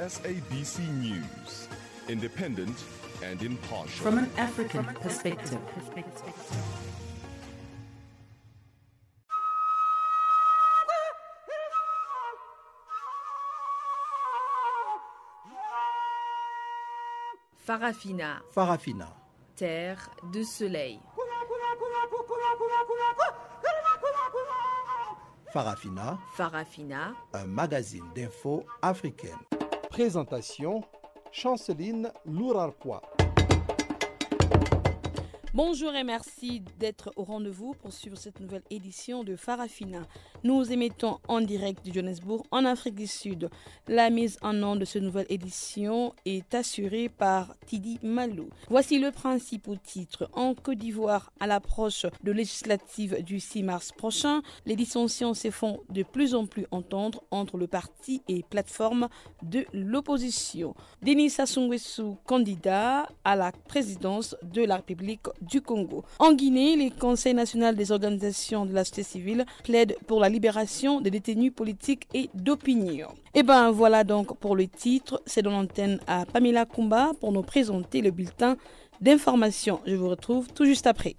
SABC News, independent and impartial. From an African perspective. Farafina, Farafina. terre de soleil. Farafina, Farafina, un magazine d'infos africaine. Présentation Chanceline Lourarquois. Bonjour et merci d'être au rendez-vous pour suivre cette nouvelle édition de Farafina. Nous émettons en direct de Johannesburg, en Afrique du Sud. La mise en nom de cette nouvelle édition est assurée par Tidi Malou. Voici le principal titre. En Côte d'Ivoire, à l'approche de législative du 6 mars prochain, les dissensions se font de plus en plus entendre entre le parti et plateforme de l'opposition. Denis Sassou candidat à la présidence de la République du Congo. En Guinée, le Conseil national des organisations de la société civile plaide pour la libération des détenus politiques et d'opinion. Et ben voilà donc pour le titre. C'est dans l'antenne à Pamela Kumba pour nous présenter le bulletin d'information. Je vous retrouve tout juste après.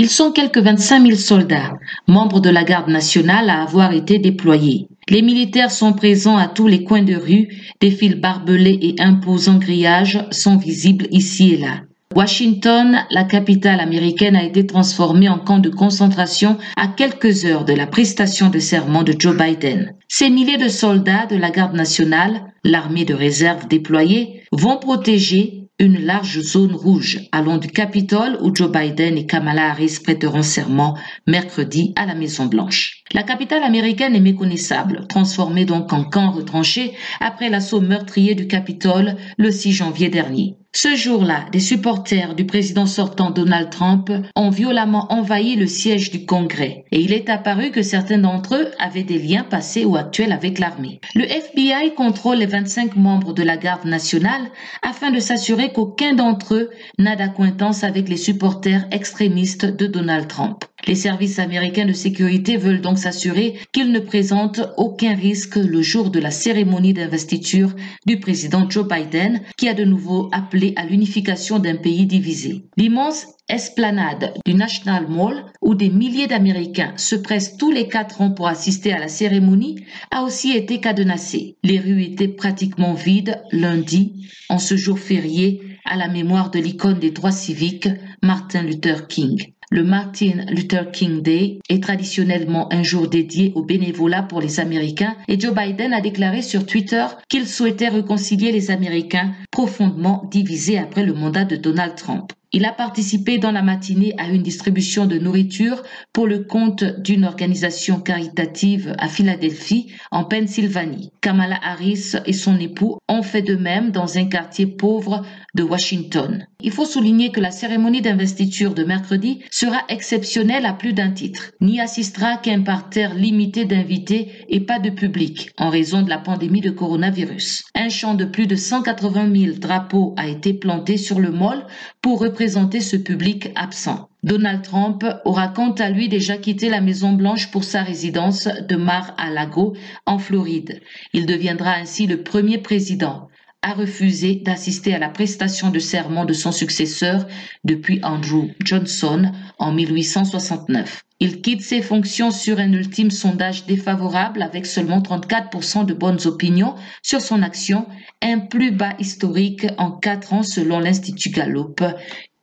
Ils sont quelques 25 000 soldats, membres de la garde nationale à avoir été déployés. Les militaires sont présents à tous les coins de rue, des fils barbelés et imposants grillages sont visibles ici et là. Washington, la capitale américaine, a été transformée en camp de concentration à quelques heures de la prestation de serment de Joe Biden. Ces milliers de soldats de la garde nationale, l'armée de réserve déployée, vont protéger une large zone rouge allant du Capitole où Joe Biden et Kamala Harris prêteront serment mercredi à la Maison Blanche. La capitale américaine est méconnaissable, transformée donc en camp retranché après l'assaut meurtrier du Capitole le 6 janvier dernier. Ce jour-là, des supporters du président sortant Donald Trump ont violemment envahi le siège du Congrès et il est apparu que certains d'entre eux avaient des liens passés ou actuels avec l'armée. Le FBI contrôle les 25 membres de la garde nationale afin de s'assurer qu'aucun d'entre eux n'a d'acquaintance avec les supporters extrémistes de Donald Trump. Les services américains de sécurité veulent donc s'assurer qu'ils ne présentent aucun risque le jour de la cérémonie d'investiture du président Joe Biden, qui a de nouveau appelé à l'unification d'un pays divisé. L'immense esplanade du National Mall, où des milliers d'Américains se pressent tous les quatre ans pour assister à la cérémonie, a aussi été cadenassée. Les rues étaient pratiquement vides lundi, en ce jour férié, à la mémoire de l'icône des droits civiques, Martin Luther King. Le Martin Luther King Day est traditionnellement un jour dédié au bénévolat pour les Américains et Joe Biden a déclaré sur Twitter qu'il souhaitait réconcilier les Américains profondément divisés après le mandat de Donald Trump. Il a participé dans la matinée à une distribution de nourriture pour le compte d'une organisation caritative à Philadelphie, en Pennsylvanie. Kamala Harris et son époux ont fait de même dans un quartier pauvre de Washington. Il faut souligner que la cérémonie d'investiture de mercredi sera exceptionnelle à plus d'un titre. N'y assistera qu'un parterre limité d'invités et pas de public en raison de la pandémie de coronavirus. Un champ de plus de 180 000 drapeaux a été planté sur le mall pour représenter ce public absent. Donald Trump aura quant à lui déjà quitté la Maison Blanche pour sa résidence de Mar-a-Lago en Floride. Il deviendra ainsi le premier président à refuser d'assister à la prestation de serment de son successeur depuis Andrew Johnson en 1869. Il quitte ses fonctions sur un ultime sondage défavorable avec seulement 34% de bonnes opinions sur son action, un plus bas historique en quatre ans selon l'Institut Gallup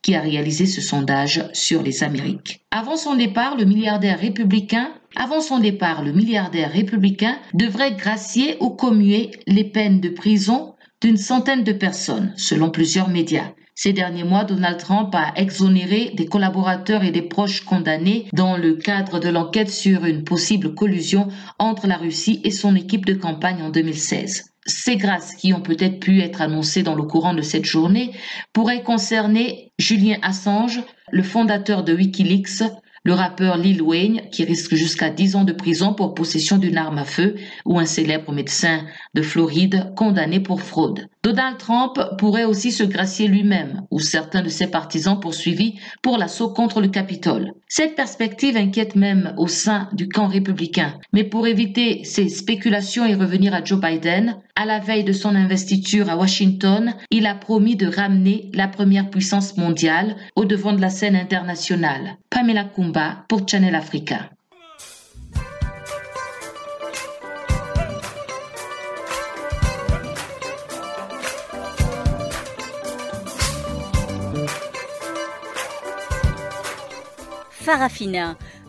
qui a réalisé ce sondage sur les Amériques. Avant son départ, le milliardaire républicain devrait gracier ou commuer les peines de prison d'une centaine de personnes, selon plusieurs médias. Ces derniers mois, Donald Trump a exonéré des collaborateurs et des proches condamnés dans le cadre de l'enquête sur une possible collusion entre la Russie et son équipe de campagne en 2016. Ces grâces qui ont peut-être pu être annoncées dans le courant de cette journée pourraient concerner Julien Assange, le fondateur de Wikileaks, le rappeur Lil Wayne, qui risque jusqu'à 10 ans de prison pour possession d'une arme à feu, ou un célèbre médecin de Floride condamné pour fraude. Donald Trump pourrait aussi se gracier lui-même, ou certains de ses partisans poursuivis pour l'assaut contre le Capitole. Cette perspective inquiète même au sein du camp républicain. Mais pour éviter ces spéculations et revenir à Joe Biden, à la veille de son investiture à Washington, il a promis de ramener la première puissance mondiale au devant de la scène internationale. Pamela Kumba pour Channel Africa. Farafina,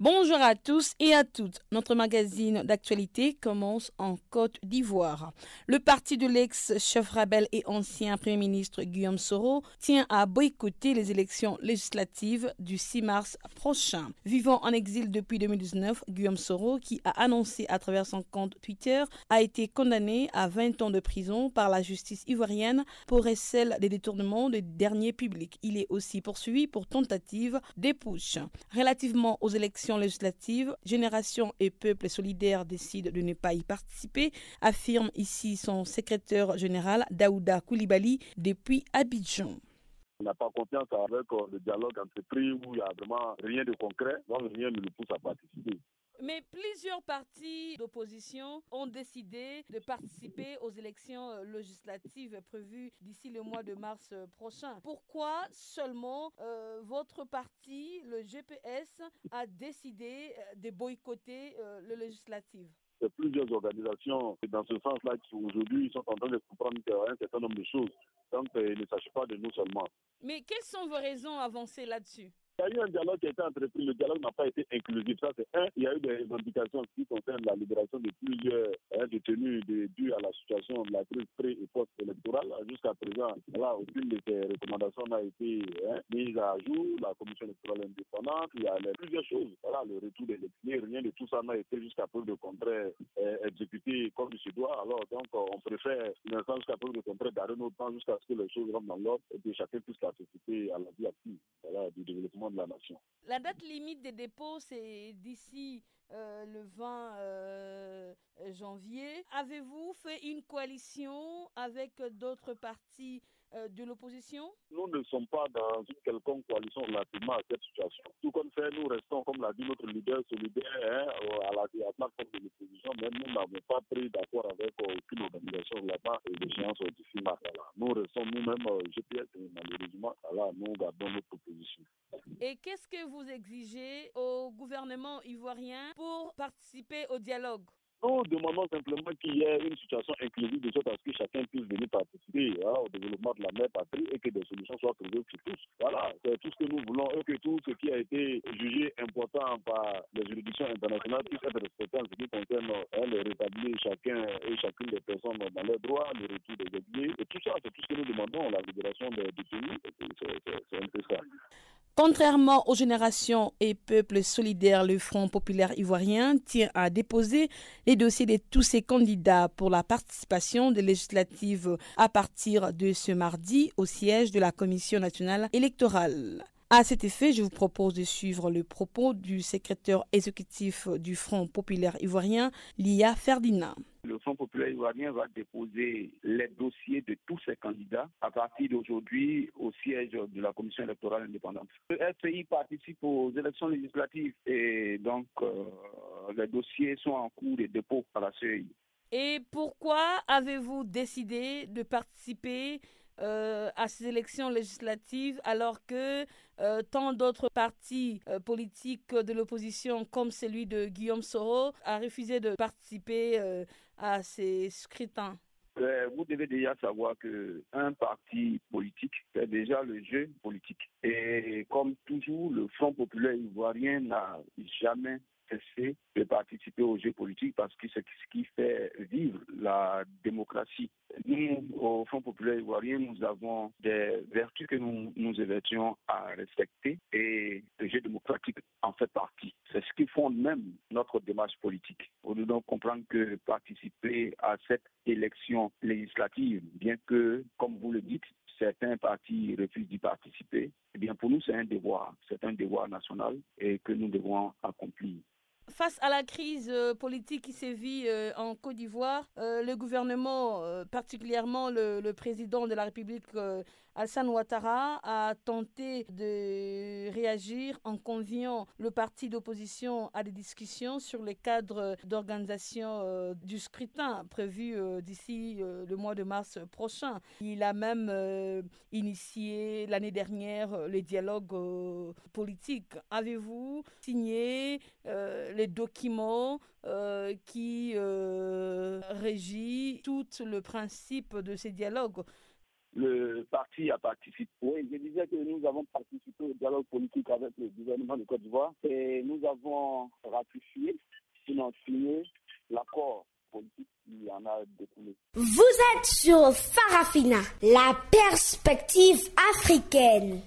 Bonjour à tous et à toutes. Notre magazine d'actualité commence en Côte d'Ivoire. Le parti de l'ex-chef rebelle et ancien Premier ministre Guillaume Soro tient à boycotter les élections législatives du 6 mars prochain. Vivant en exil depuis 2019, Guillaume Soro, qui a annoncé à travers son compte Twitter, a été condamné à 20 ans de prison par la justice ivoirienne pour celle des détournements de derniers publics. Il est aussi poursuivi pour tentative d'épouche. Relativement aux élections législative, Génération et Peuple solidaire décident de ne pas y participer, affirme ici son secrétaire général Daouda Koulibaly depuis Abidjan. On n'a pas confiance avec le dialogue entrepris où il n'y a vraiment rien de concret, donc rien ne le pousse à participer. Mais plusieurs partis d'opposition ont décidé de participer aux élections euh, législatives prévues d'ici le mois de mars euh, prochain. Pourquoi seulement euh, votre parti, le GPS, a décidé de boycotter le législatif? Il plusieurs organisations dans ce sens-là qui aujourd'hui sont en train de comprendre un certain nombre de choses. Donc, il ne s'agit pas de nous seulement. Mais quelles sont vos raisons avancées là-dessus? Il y a eu un dialogue qui a été entrepris. Le dialogue n'a pas été inclusif. Ça, c'est un. Il y a eu des indications qui concernent la libération de plusieurs hein, détenus dues à la situation de la crise pré- et post-électorale. Jusqu'à présent, là, aucune de ces recommandations n'a été hein, mise à jour. La commission électorale indépendante, il y a plusieurs choses. Voilà, le retour des élections, rien de tout ça n'a été jusqu'à preuve de contraire euh, exécuté comme il se doit. Alors, donc, on préfère, l'instant jusqu'à preuve de contraire, d'arrêter notre temps jusqu'à ce que les choses rentrent dans l'ordre et que chacun puisse participer à la vie active du développement La date limite des dépôts, c'est d'ici euh, le 20 euh, janvier. Avez-vous fait une coalition avec d'autres partis euh, de l'opposition Nous ne sommes pas dans une quelconque coalition relativement à cette situation. Tout comme fait, nous restons, comme l'a dit notre leader solidaire, hein, à la, plateforme de l'opposition, mais nous n'avons pas pris d'accord avec aucune organisation là-bas et l'échéance du 6 mars. Nous restons nous-mêmes GPS et malheureusement, là, nous gardons notre position. Et qu'est-ce que vous exigez au gouvernement ivoirien pour participer au dialogue? Nous demandons simplement qu'il y ait une situation inclusive de sorte à ce que chacun puisse venir participer hein, au développement de la mère patrie et que des solutions soient trouvées pour tous. Voilà, c'est tout ce que nous voulons et que tout ce qui a été jugé important par les juridictions internationales puisse être respecté en ce qui concerne hein, le rétablir chacun et chacune des personnes dans leurs droits, le retour des exilés. Et tout ça, c'est tout ce que nous demandons, la libération des détenus. C'est un peu ça. Contrairement aux générations et peuples solidaires, le Front populaire ivoirien tient à déposer les dossiers de tous ses candidats pour la participation des législatives à partir de ce mardi au siège de la Commission nationale électorale. À cet effet, je vous propose de suivre le propos du secrétaire exécutif du Front populaire ivoirien, Lia Ferdinand. Le Front populaire ivoirien va déposer les dossiers de tous ses candidats à partir d'aujourd'hui au siège de la Commission électorale indépendante. Le FPI participe aux élections législatives et donc euh, les dossiers sont en cours de dépôt à la CEI. Et pourquoi avez-vous décidé de participer euh, à ces élections législatives alors que euh, tant d'autres partis euh, politiques de l'opposition comme celui de Guillaume Soro a refusé de participer à ces scrutins vous devez déjà savoir que un parti politique fait déjà le jeu politique. Et comme toujours, le Front populaire ivoirien n'a jamais cesser de participer aux jeux politiques parce que c'est ce qui fait vivre la démocratie. Nous, au Front populaire ivoirien, nous avons des vertus que nous nous évertions à respecter et le jeu démocratique en fait partie. C'est ce qui fonde même notre démarche politique. On doit donc comprendre que participer à cette élection législative, bien que, comme vous le dites, certains partis refusent d'y participer, eh bien pour nous c'est un devoir, c'est un devoir national et que nous devons accomplir. Face à la crise euh, politique qui sévit euh, en Côte d'Ivoire, euh, le gouvernement, particulièrement le, président de la République Hassan Ouattara a tenté de réagir en conviant le parti d'opposition à des discussions sur les cadres d'organisation du scrutin prévu d'ici le mois de mars prochain. Il a même initié l'année dernière les dialogues politiques. Avez-vous signé les documents qui régissent tout le principe de ces dialogues le parti a participé. Oui, je disais que nous avons participé au dialogue politique avec le gouvernement de Côte d'Ivoire et nous avons ratifié, sinon signé l'accord politique qui en a découlé. Vous êtes sur Farafina, la perspective africaine.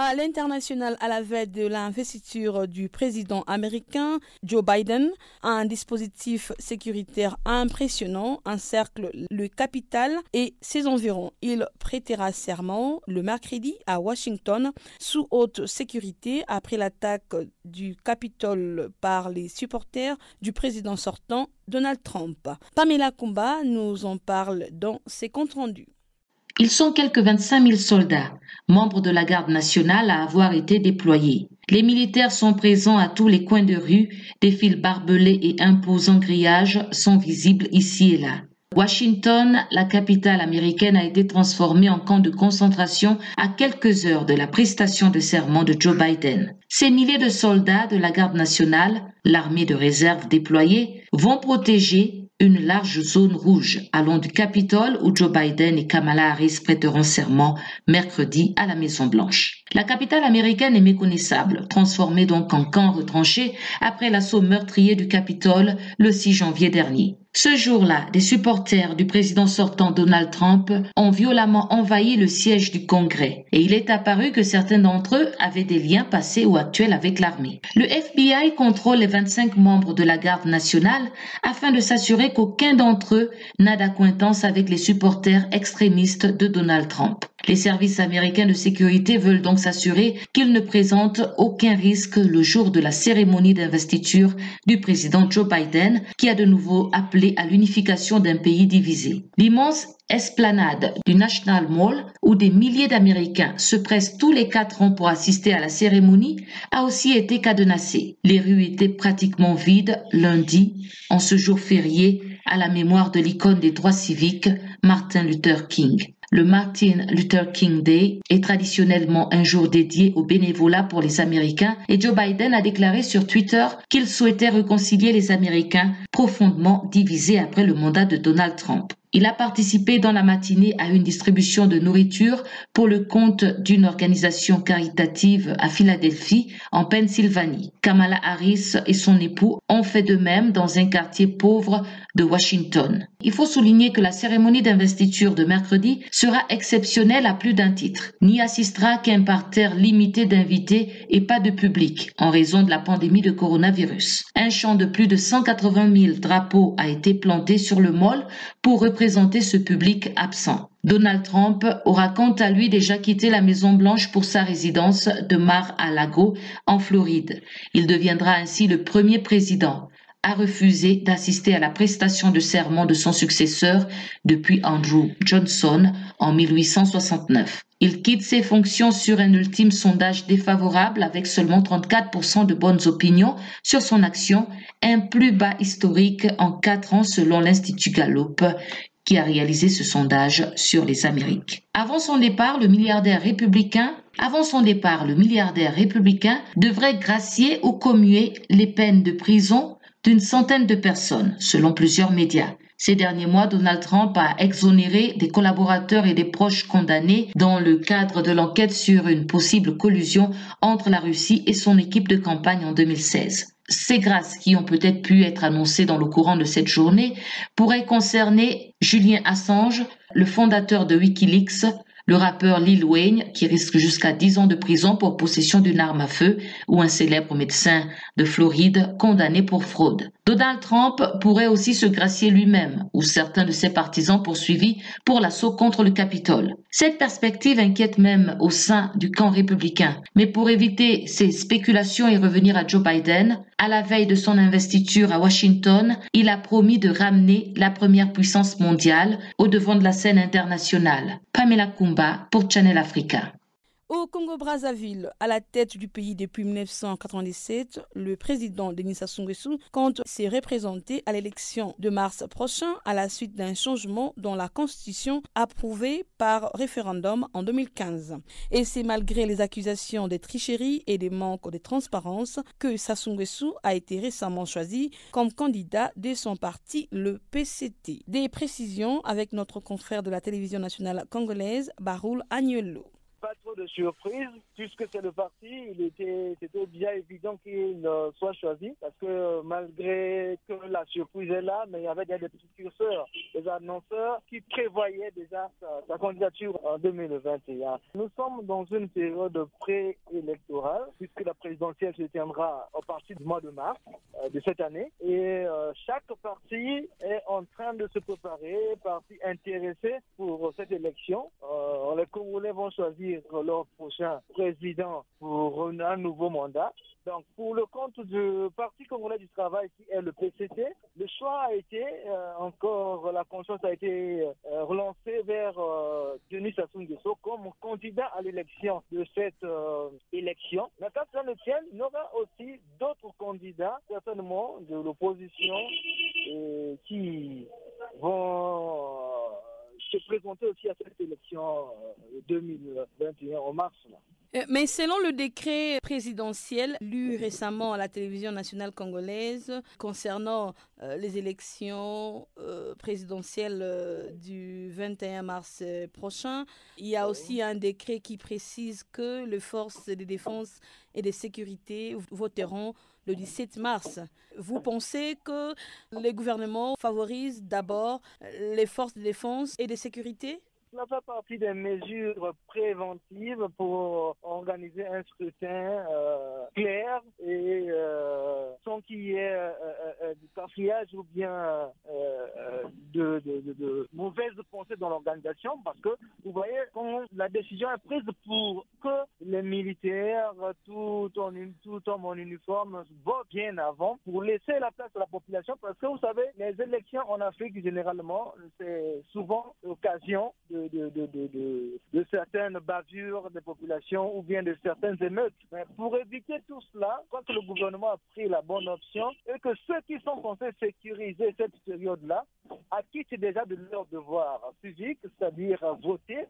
À l'international, à la veille de l'investiture du président américain Joe Biden, un dispositif sécuritaire impressionnant encercle le capital et ses environs. Il prêtera serment le mercredi à Washington sous haute sécurité après l'attaque du Capitole par les supporters du président sortant Donald Trump. Pamela Kumba nous en parle dans ses comptes rendus. Ils sont quelques 25 000 soldats, membres de la garde nationale à avoir été déployés. Les militaires sont présents à tous les coins de rue, des fils barbelés et imposants grillages sont visibles ici et là. Washington, la capitale américaine, a été transformée en camp de concentration à quelques heures de la prestation de serment de Joe Biden. Ces milliers de soldats de la garde nationale, l'armée de réserve déployée, vont protéger une large zone rouge allant du Capitole où Joe Biden et Kamala Harris prêteront serment mercredi à la Maison Blanche. La capitale américaine est méconnaissable, transformée donc en camp retranché après l'assaut meurtrier du Capitole le 6 janvier dernier. Ce jour-là, des supporters du président sortant Donald Trump ont violemment envahi le siège du Congrès et il est apparu que certains d'entre eux avaient des liens passés ou actuels avec l'armée. Le FBI contrôle les 25 membres de la garde nationale afin de s'assurer qu'aucun d'entre eux n'a d'acquaintance avec les supporters extrémistes de Donald Trump. Les services américains de sécurité veulent donc s'assurer qu'ils ne présentent aucun risque le jour de la cérémonie d'investiture du président Joe Biden, qui a de nouveau appelé à l'unification d'un pays divisé. L'immense esplanade du National Mall, où des milliers d'Américains se pressent tous les quatre ans pour assister à la cérémonie, a aussi été cadenassée. Les rues étaient pratiquement vides lundi, en ce jour férié, à la mémoire de l'icône des droits civiques, Martin Luther King. Le Martin Luther King Day est traditionnellement un jour dédié au bénévolat pour les Américains et Joe Biden a déclaré sur Twitter qu'il souhaitait réconcilier les Américains profondément divisés après le mandat de Donald Trump. Il a participé dans la matinée à une distribution de nourriture pour le compte d'une organisation caritative à Philadelphie, en Pennsylvanie. Kamala Harris et son époux ont fait de même dans un quartier pauvre de Washington. Il faut souligner que la cérémonie d'investiture de mercredi sera exceptionnelle à plus d'un titre. N'y assistera qu'un parterre limité d'invités et pas de public en raison de la pandémie de coronavirus. Un champ de plus de 180 000 drapeaux a été planté sur le mall pour représenter ce public absent. Donald Trump aura quant à lui déjà quitté la Maison Blanche pour sa résidence de Mar-a-Lago en Floride. Il deviendra ainsi le premier président a refusé d'assister à la prestation de serment de son successeur depuis Andrew Johnson en 1869. Il quitte ses fonctions sur un ultime sondage défavorable avec seulement 34% de bonnes opinions sur son action, un plus bas historique en quatre ans selon l'Institut Gallup qui a réalisé ce sondage sur les Amériques. Avant son départ, le milliardaire républicain devrait gracier ou commuer les peines de prison d'une centaine de personnes, selon plusieurs médias. Ces derniers mois, Donald Trump a exonéré des collaborateurs et des proches condamnés dans le cadre de l'enquête sur une possible collusion entre la Russie et son équipe de campagne en 2016. Ces grâces qui ont peut-être pu être annoncées dans le courant de cette journée pourraient concerner Julien Assange, le fondateur de Wikileaks, le rappeur Lil Wayne, qui risque jusqu'à 10 ans de prison pour possession d'une arme à feu, ou un célèbre médecin de Floride condamné pour fraude. Donald Trump pourrait aussi se gracier lui-même, ou certains de ses partisans poursuivis pour l'assaut contre le Capitole. Cette perspective inquiète même au sein du camp républicain. Mais pour éviter ces spéculations et revenir à Joe Biden, à la veille de son investiture à Washington, il a promis de ramener la première puissance mondiale au devant de la scène internationale. Pamela Kumba pour Channel Africa. Au Congo-Brazzaville, à la tête du pays depuis 1997, le président Denis Sassou Nguesso compte se représenter à l'élection de mars prochain à la suite d'un changement dans la constitution approuvée par référendum en 2015. Et c'est malgré les accusations de tricherie et des manques de transparence que Sassou Nguesso a été récemment choisi comme candidat de son parti, le PCT. Des précisions avec notre confrère de la télévision nationale congolaise, Baroul Agnello pas trop de surprise, puisque c'est le parti, il était, c'était bien évident qu'il soit choisi, parce que malgré que la surprise est là, mais il y avait des petits curseurs, des annonceurs qui prévoyaient déjà sa, candidature en 2021. Nous sommes dans une période préélectorale, puisque la présidentielle se tiendra à partir du mois de mars euh, de cette année, et euh, chaque parti est en train de se préparer, parti intéressé pour cette élection. Euh, les Congolais vont choisir leur prochain président pour un nouveau mandat. Donc, pour le compte du Parti congolais du travail, qui est le PCT, le choix a été, euh, encore, la conscience a été euh, relancée vers euh, Denis Sassou Nguesso comme candidat à l'élection de cette élection. Mais quand ça ne tient, il y aura aussi d'autres candidats, certainement de l'opposition, qui vont se présenter aussi à cette élection 2021 euh, en mars. Euh, mais selon le décret présidentiel lu récemment à la télévision nationale congolaise concernant euh, les élections présidentielles du 21 mars prochain, il y a aussi un décret qui précise que les forces de défense et de sécurité voteront le 17 mars. Vous pensez que le gouvernement favorise d'abord les forces de défense et de sécurité? Cela fait partie des mesures préventives pour organiser un scrutin euh, clair et euh, qu'il y ait euh, euh du cafouillage ou bien de, de, de, mauvaises pensées dans l'organisation parce que vous voyez quand la décision est prise pour que les militaires tout en, tout en uniforme votent bien avant pour laisser la place à la population parce que vous savez les élections en Afrique généralement c'est souvent l'occasion de, de, certaines bavures des populations ou bien de certaines émeutes. Mais pour éviter tout cela, quand le gouvernement a pris la bonne option et que ceux qui sont censés sécuriser cette période-là acquittent déjà de leur devoir physique, c'est-à-dire voter,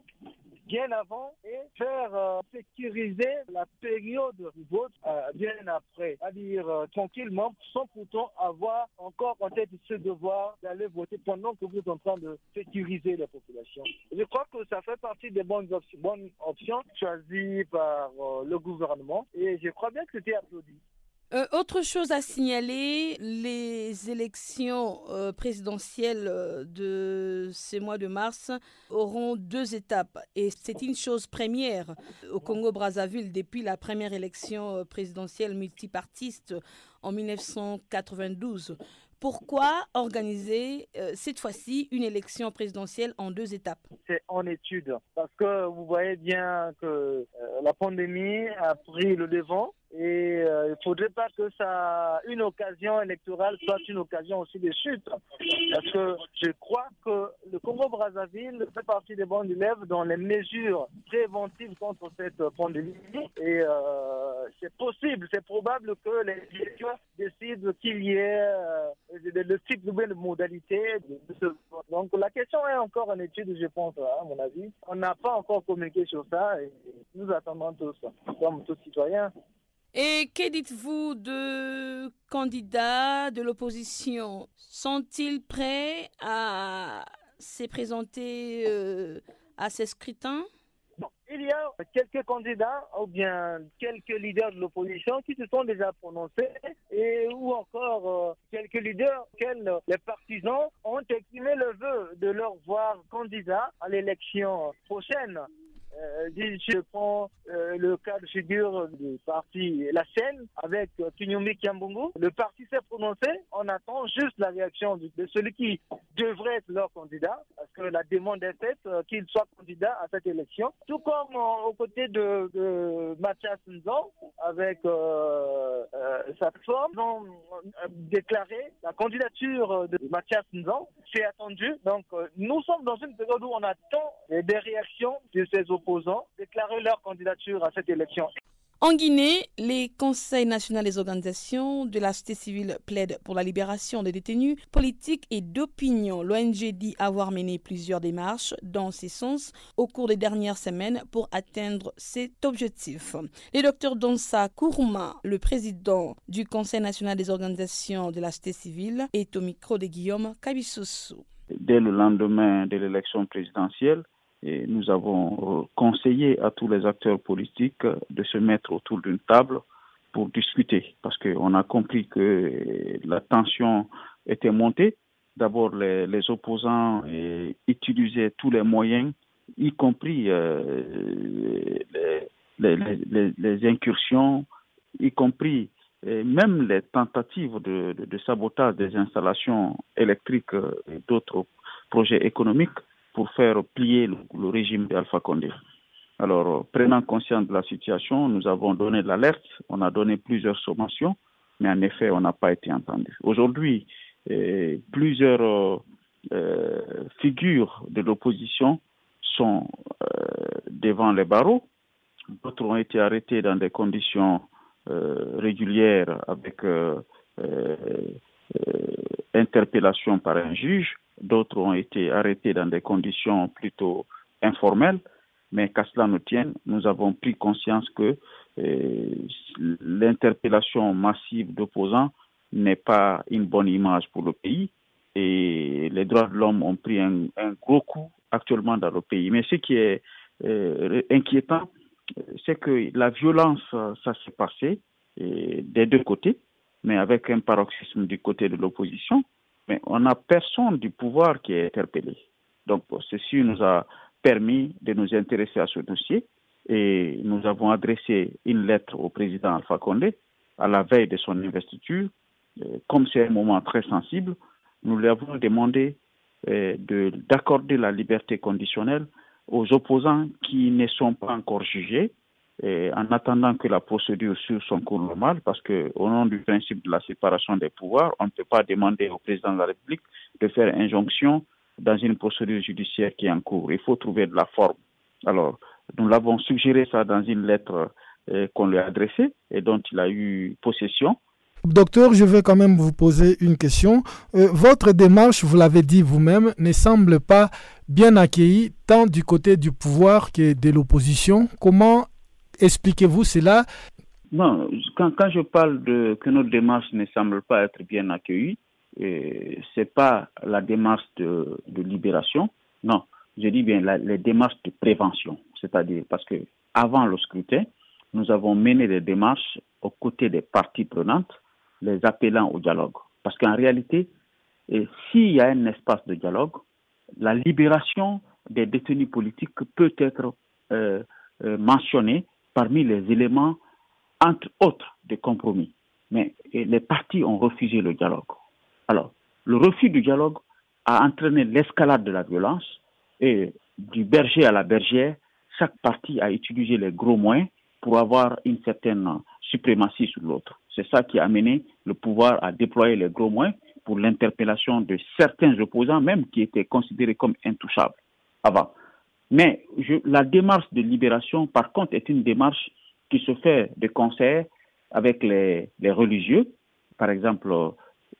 bien avant et faire euh, sécuriser la période du vote euh, bien après, c'est-à-dire euh, tranquillement, sans pourtant avoir encore en tête ce devoir d'aller voter pendant que vous êtes en train de sécuriser la population. Je crois que ça fait partie des bonnes, bonnes options choisies par le gouvernement et je crois bien que c'était applaudi. Euh, autre chose à signaler, les élections euh, présidentielles euh, de ce mois de mars auront deux étapes. Et c'est une chose première. Au Congo-Brazzaville depuis la première élection présidentielle multipartiste en 1992. Pourquoi organiser cette fois-ci une élection présidentielle en deux étapes? C'est en étude. Parce que vous voyez bien que la pandémie a pris le devant et euh, il ne faudrait pas que ça, une occasion électorale soit une occasion aussi de chute. Parce que je crois que le Congo-Brazzaville fait partie des bons élèves dans les mesures préventives contre cette pandémie. Et euh, c'est possible, c'est probable que les élections décident qu'il y ait euh, le type de modalité. Donc la question est encore en étude, je pense, à mon avis. On n'a pas encore communiqué sur ça et nous attendons tous, comme tous citoyens. Et que dites-vous de candidats de l'opposition? Sont-ils prêts à se présenter euh, à ces scrutins? Il y a quelques candidats ou bien quelques leaders de l'opposition qui se sont déjà prononcés et ou encore euh, quelques leaders auxquels les partisans ont exprimé le vœu de leur voir candidat à l'élection prochaine. Euh, je prends euh, le cas de figure du parti La Seine avec euh, Kinyumi Kiambungu. Le parti s'est prononcé. On attend juste la réaction de, celui qui devrait être leur candidat parce que la demande est faite qu'il soit candidat à cette élection. Tout comme aux côtés de, de Mathias Nzon avec sa forme, ils ont déclaré la candidature de Mathias Nzon. C'est attendu. Donc nous sommes dans une période où on attend des réactions de ces opposants déclarer leur candidature à cette élection. En Guinée, les conseils nationaux des organisations de la société civile plaident pour la libération des détenus politiques et d'opinion. L'ONG dit avoir mené plusieurs démarches dans ce sens au cours des dernières semaines pour atteindre cet objectif. Le docteur Donsa Kourouma, le président du Conseil national des organisations de la société civile, est au micro de Guillaume Kabissoussou. Dès le lendemain de l'élection présidentielle, et nous avons conseillé à tous les acteurs politiques de se mettre autour d'une table pour discuter, parce qu'on a compris que la tension était montée. D'abord, les, opposants utilisaient tous les moyens, y compris euh, les, incursions, y compris même les tentatives de, sabotage des installations électriques et d'autres projets économiques pour faire plier le, régime d'Alpha Condé. Alors, prenant conscience de la situation, nous avons donné l'alerte, on a donné plusieurs sommations, mais en effet, on n'a pas été entendu. Aujourd'hui, eh, plusieurs euh, figures de l'opposition sont euh, devant les barreaux. D'autres ont été arrêtés dans des conditions euh, régulières avec interpellation par un juge. D'autres ont été arrêtés dans des conditions plutôt informelles, mais qu'à cela nous tienne, nous avons pris conscience que euh, l'interpellation massive d'opposants n'est pas une bonne image pour le pays. Et les droits de l'homme ont pris un, gros coup actuellement dans le pays. Mais ce qui est euh, inquiétant, c'est que la violence, ça s'est passé des deux côtés, mais avec un paroxysme du côté de l'opposition. Mais on n'a personne du pouvoir qui est interpellé. Donc, ceci nous a permis de nous intéresser à ce dossier et nous avons adressé une lettre au président Alpha Condé à la veille de son investiture. Comme c'est un moment très sensible, nous lui avons demandé euh, d'accorder la liberté conditionnelle aux opposants qui ne sont pas encore jugés en attendant que la procédure suive son cours normal, parce qu'au nom du principe de la séparation des pouvoirs, on ne peut pas demander au président de la République de faire injonction dans une procédure judiciaire qui est en cours. Il faut trouver de la forme. Alors, nous l'avons suggéré ça dans une lettre euh, qu'on lui a adressée et dont il a eu possession. Docteur, je vais quand même vous poser une question. Euh, votre démarche, vous l'avez dit vous-même, ne semble pas bien accueillie tant du côté du pouvoir que de l'opposition. Comment Expliquez-vous cela. Non, quand, je parle de que notre démarche ne semble pas être bien accueillie, ce n'est pas la démarche de, libération. Non, je dis bien la, les démarches de prévention. C'est-à-dire parce que avant le scrutin, nous avons mené des démarches aux côtés des parties prenantes, les appelant au dialogue. Parce qu'en réalité, s'il y a un espace de dialogue, la libération des détenus politiques peut être euh, euh, mentionnée parmi les éléments, entre autres, de compromis. Mais les partis ont refusé le dialogue. Alors, le refus du dialogue a entraîné l'escalade de la violence et du berger à la bergère, chaque parti a utilisé les gros moyens pour avoir une certaine suprématie sur l'autre. C'est ça qui a amené le pouvoir à déployer les gros moyens pour l'interpellation de certains opposants, même qui étaient considérés comme intouchables avant. Mais la démarche de libération, par contre, est une démarche qui se fait de concert avec les, religieux. Par exemple,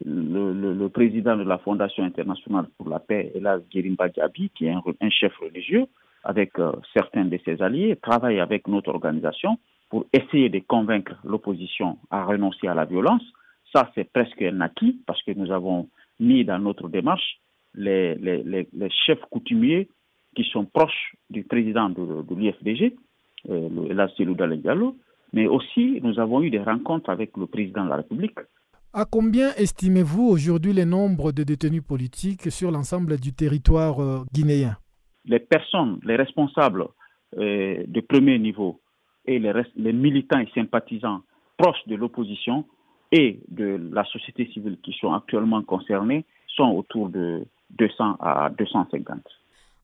le, président de la Fondation internationale pour la paix, Elas Girimba Diaby, qui est un, chef religieux, avec euh, certains de ses alliés, travaille avec notre organisation pour essayer de convaincre l'opposition à renoncer à la violence. Ça, c'est presque un acquis parce que nous avons mis dans notre démarche les chefs coutumiers qui sont proches du président de, l'IFDG la Selouda Diallo, mais aussi nous avons eu des rencontres avec le président de la République. À combien estimez-vous aujourd'hui les nombres de détenus politiques sur l'ensemble du territoire guinéen? Les personnes, les responsables de premier niveau et les, les militants et sympathisants proches de l'opposition et de la société civile qui sont actuellement concernés sont autour de 200 à 250.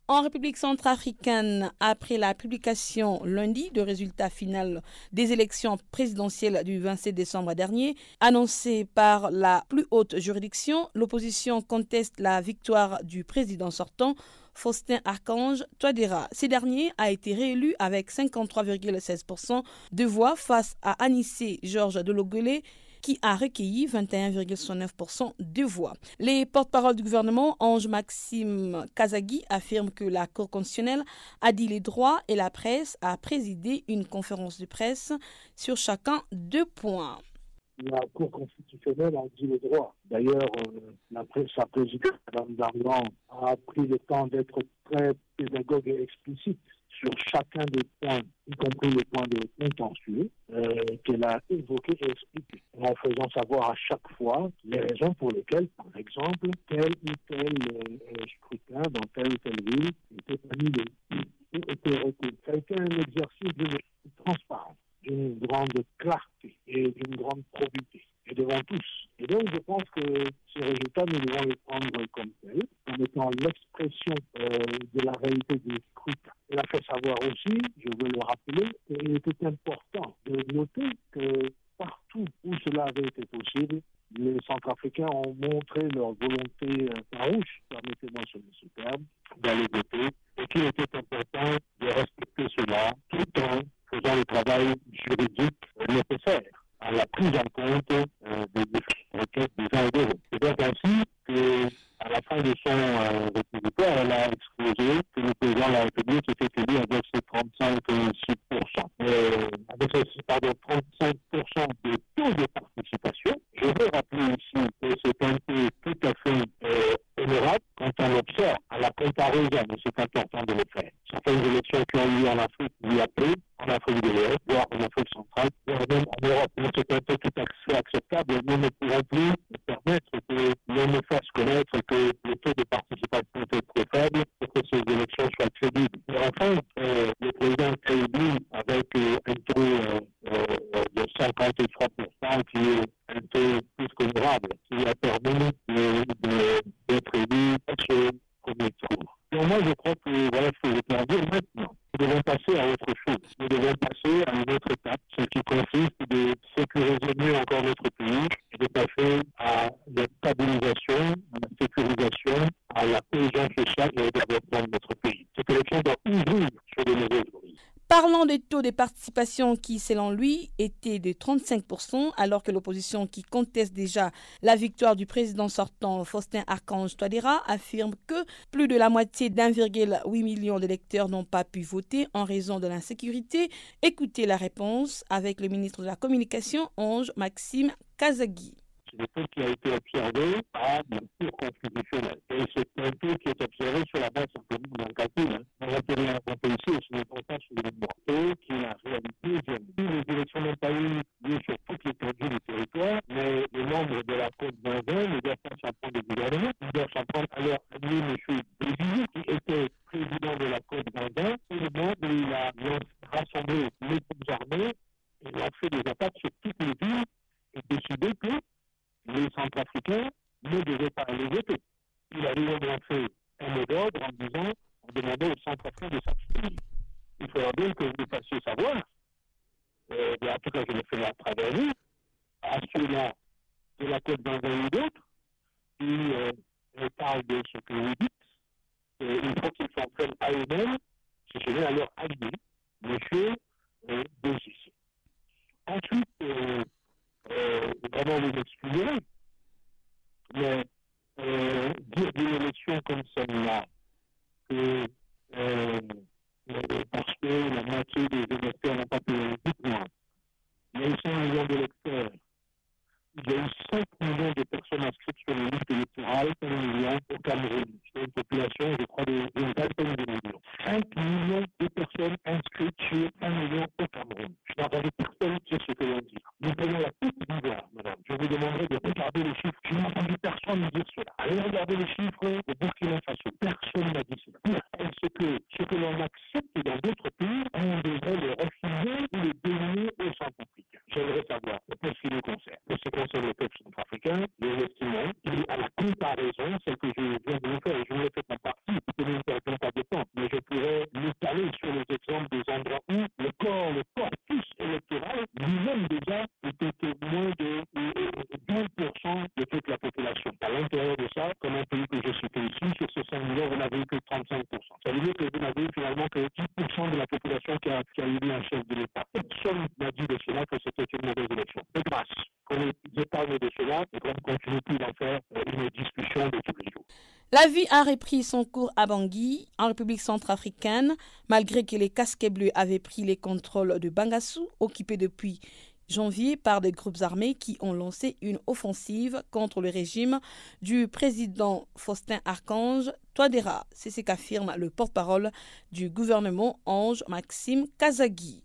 En République centrafricaine, après la publication lundi de résultats finaux des élections présidentielles du 27 décembre dernier, annoncées par la plus haute juridiction, l'opposition conteste la victoire du président sortant, Faustin Archange Touadéra. Ce dernier a été réélu avec 53,16% de voix face à Anissé Georges Delogolé qui a recueilli 21,9% de voix. Les porte-parole du gouvernement, Ange Maxime Kazagui, affirment que la Cour constitutionnelle a dit les droits et la presse a présidé une conférence de presse sur chacun deux points la Cour constitutionnelle a dit les droits. D'ailleurs, euh, sa présidente, Mme Darlan, a pris le temps d'être très pédagogue et explicite sur chacun des points, y compris les points de contentieux, euh, qu'elle a évoqués et expliqués, en faisant savoir à chaque fois les raisons pour lesquelles, par exemple, tel ou tel euh, scrutin dans telle ou telle ville était annulé ou était reculé. Ça a été un exercice de transparence, d'une grande clarté et d'une grande probité et devant tous. Et donc, je pense que ces résultats, nous devons les prendre comme tels, en étant l'expression participation qui, selon lui, étaient de 35%, alors que l'opposition qui conteste déjà la victoire du président sortant Faustin Archange Touadéra affirme que plus de la moitié d'1,8 million d'électeurs n'ont pas pu voter en raison de l'insécurité. Écoutez la réponse avec le ministre de la Communication, Ange Maxime Kazagui c'est un taux qui a été observé par la Cour constitutionnelle. Et c'est un taux qui est observé sur la base simplement d'un calcul. Hein. On va tenir un peu ici, c'est important sur le taux qui est en réalité Les élections n'ont pas eu lieu sur toute l'étendue du territoire, mais le nombre de la Côte ne doit pas s'en prendre au gouvernement, il doit s'en prendre à leur M. Bézillé, qui était président de la Côte d'Indien, et le monde il a rassemblé les troupes armées, il a fait des attaques sur toutes les villes et décidé que les Centrafricains ne devaient pas aller voter. Il a lui-même fait un mot d'ordre en disant, en demandant aux Centrafricains de s'abstenir. Il faudra bien que vous fassiez savoir, euh, en tout cas je le fais à travers vous, à ceux-là de la Côte d'Anvers ou d'autres, qui euh, parlent de ce que vous dites, euh, il faut qu'ils s'en prennent à eux-mêmes, si ce n'est à leur ami, M. Euh, Ensuite, euh, euh, vraiment vous excuserez. Mais euh, dire d'une élection comme celle-là, que euh, parce que la moitié des électeurs n'ont pas pu dites-moi, il y a eu 5 millions d'électeurs, il y a eu 5 millions de personnes inscrites sur les listes électorales canadiennes au Cameroun. C'est une population, je crois, de millions. 5 millions de personnes inscrites sur 1 million au Cameroun. Je n'ai entendu personne sur ce que l'on dit. Nous prenons la Côte d'Ivoire, madame. Je vous demanderai de regarder les chiffres. Je n'ai entendu personne dire cela. Allez regarder les chiffres de Burkina Faso. Personne n'a dit cela. Est-ce que ce que l'on accepte dans d'autres pays, on devrait le refuser ou le donner aux sans J'aimerais savoir. Peut-être qu'il nous consomment les peuples africains, les Esquimaux, qui, à La vie a repris son cours à Bangui, en République centrafricaine, malgré que les casquets bleus avaient pris les contrôles de Bangassou, occupé depuis janvier par des groupes armés qui ont lancé une offensive contre le régime du président Faustin Archange Touadéra. C'est ce qu'affirme le porte-parole du gouvernement Ange Maxime Kazagui.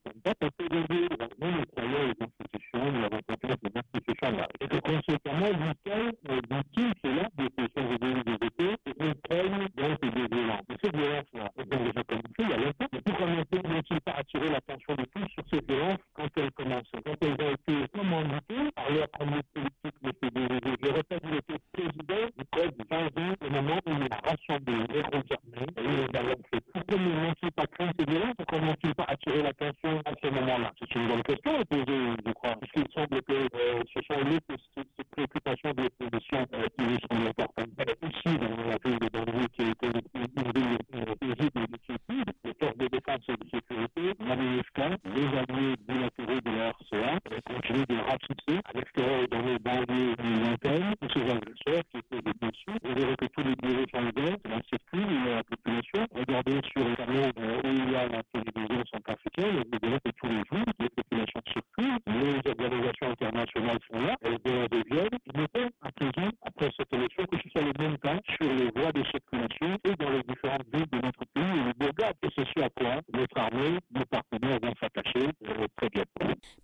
n'ont-ils pas attiré l'attention de tous sur ces violences quand elles commencent? Quand elles ont été commanditées par leur premier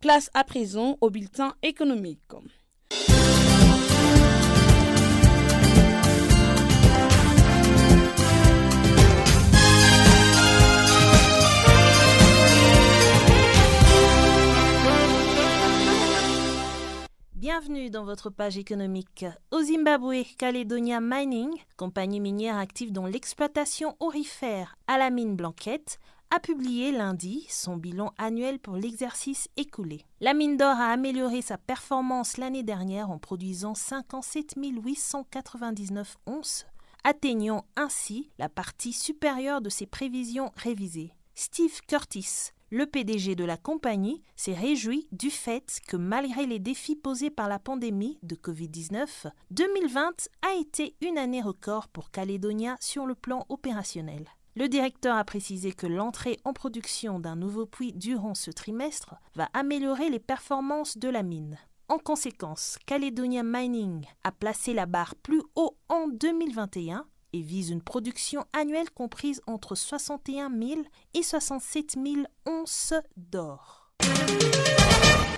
Place à présent au bulletin économique. Bienvenue dans votre page économique. Au Zimbabwe, Caledonia Mining, compagnie minière active dans l'exploitation aurifère à la mine Blanquette, a publié lundi son bilan annuel pour l'exercice écoulé. La mine d'or a amélioré sa performance l'année dernière en produisant 57 899 onces, atteignant ainsi la partie supérieure de ses prévisions révisées. Steve Curtis, le PDG de la compagnie s'est réjoui du fait que malgré les défis posés par la pandémie de Covid-19, 2020 a été une année record pour Caledonia sur le plan opérationnel. Le directeur a précisé que l'entrée en production d'un nouveau puits durant ce trimestre va améliorer les performances de la mine. En conséquence, Caledonia Mining a placé la barre plus haut en 2021 et vise une production annuelle comprise entre 61 000 et 67 000 onces d'or.